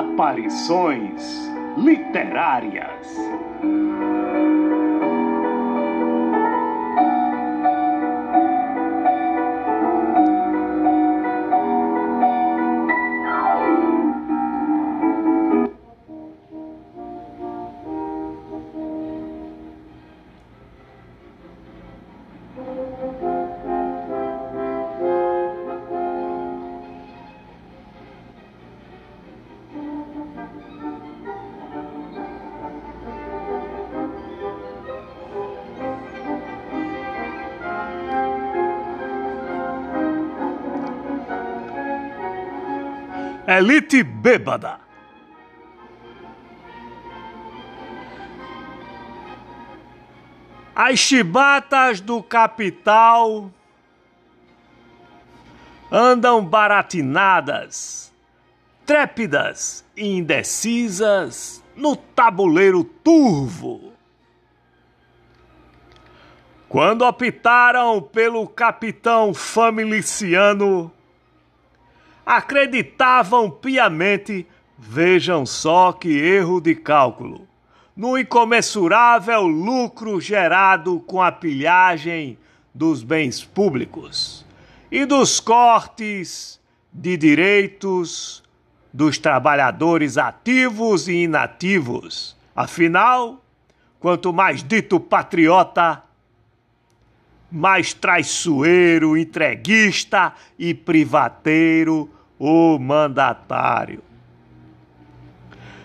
Aparições literárias. Elite bêbada. As chibatas do capital andam baratinadas, trépidas e indecisas no tabuleiro turvo. Quando optaram pelo capitão familiciano, acreditavam piamente, vejam só que erro de cálculo, no incomensurável lucro gerado com a pilhagem dos bens públicos e dos cortes de direitos dos trabalhadores ativos e inativos. Afinal, quanto mais dito patriota, mais traiçoeiro, entreguista e privateiro o mandatário.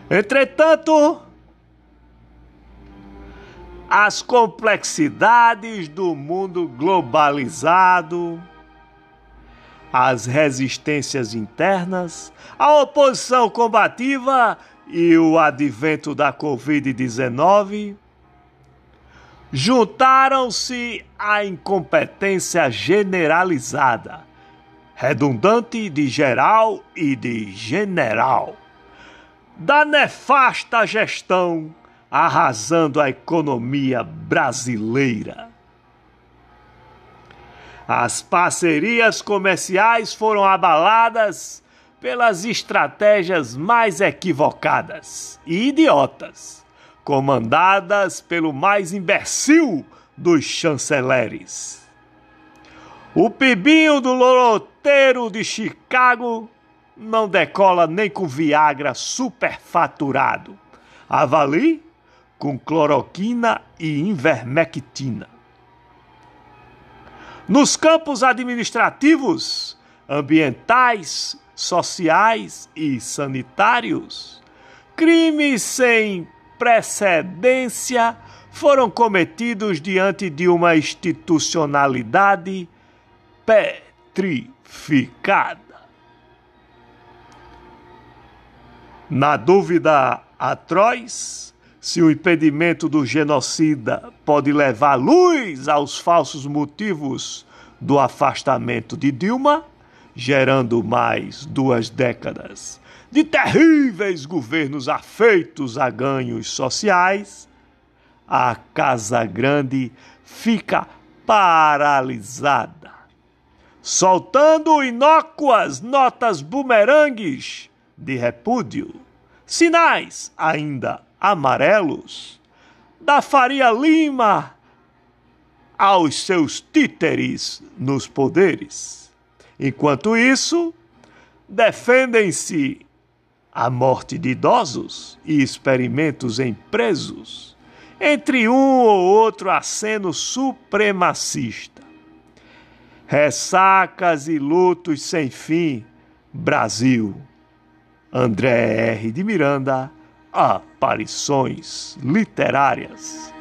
Entretanto, as complexidades do mundo globalizado, as resistências internas, a oposição combativa e o advento da Covid-19 juntaram-se à incompetência generalizada redundante de geral e de general, da nefasta gestão arrasando a economia brasileira. As parcerias comerciais foram abaladas pelas estratégias mais equivocadas e idiotas, comandadas pelo mais imbecil dos chanceleres. O pibinho do loroteiro de Chicago não decola nem com Viagra superfaturado. Avalie com cloroquina e invermectina. Nos campos administrativos, ambientais, sociais e sanitários, crimes sem precedência foram cometidos diante de uma institucionalidade petrificada. Na dúvida atroz, se o impedimento do genocida pode levar luz aos falsos motivos do afastamento de Dilma, gerando mais duas décadas de terríveis governos afeitos a ganhos sociais, a Casa Grande fica paralisada soltando inócuas notas bumerangues de repúdio, sinais ainda amarelos da Faria Lima aos seus títeres nos poderes. Enquanto isso, defendem-se a morte de idosos e experimentos em presos, entre um ou outro aceno supremacista Ressacas e lutos sem fim, Brasil. André R. de Miranda, Aparições Literárias.